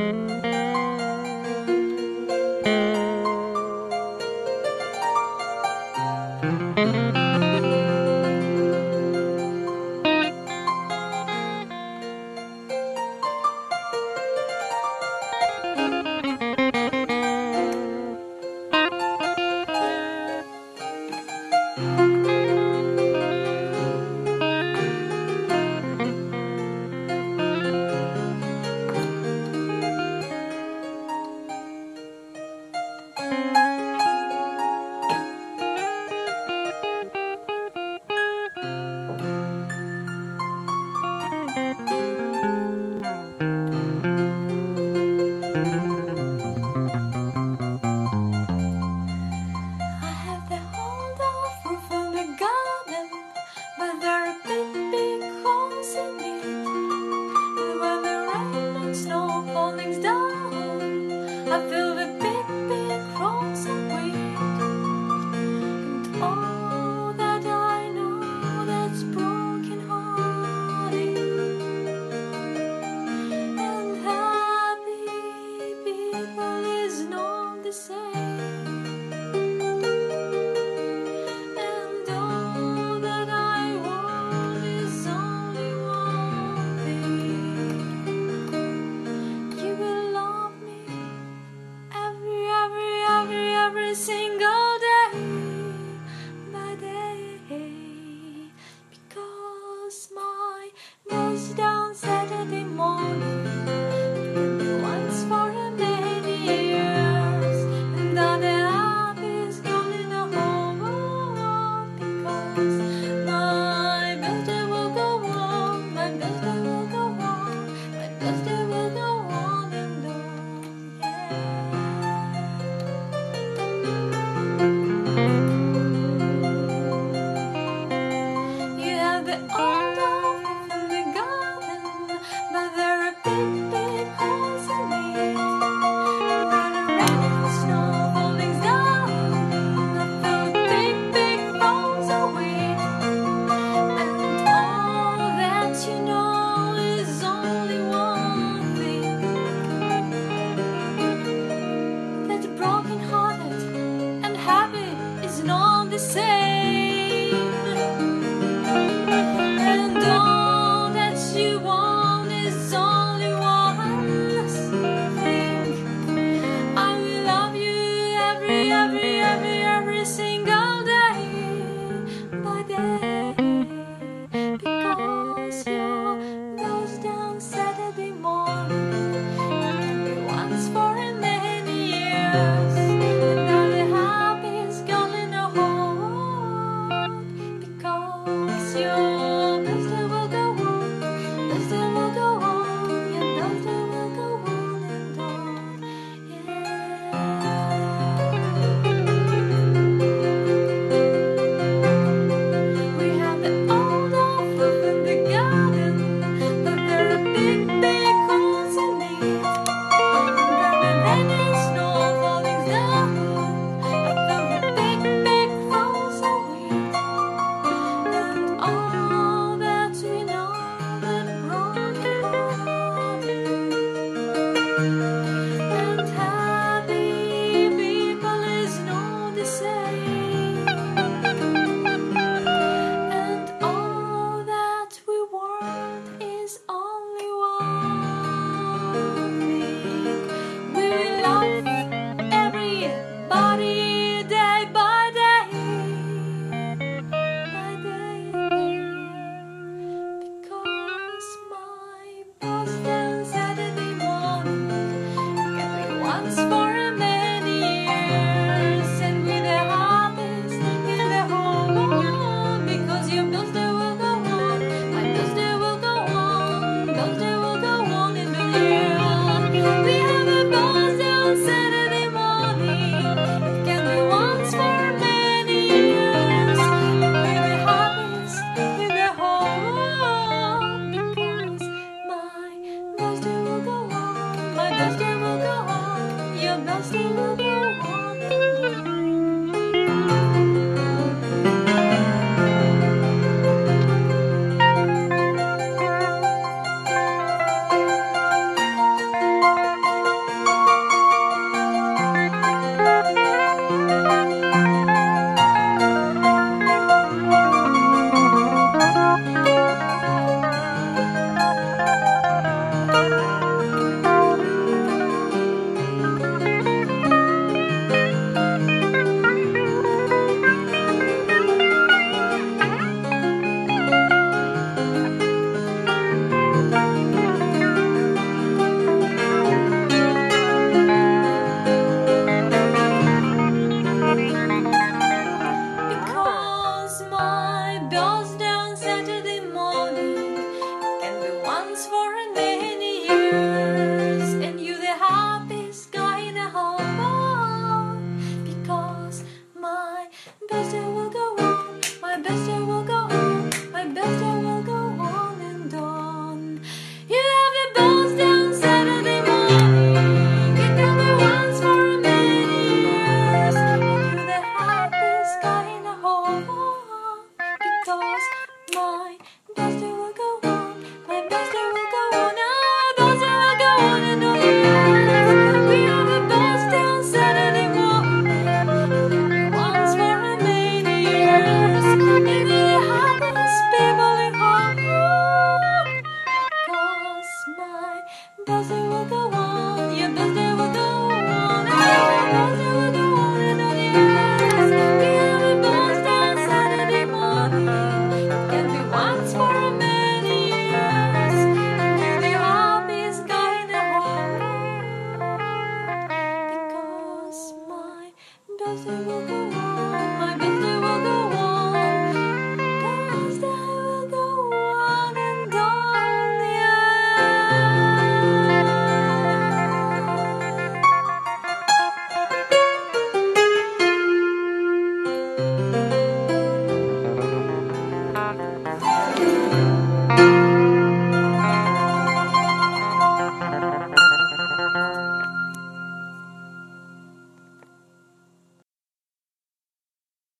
Música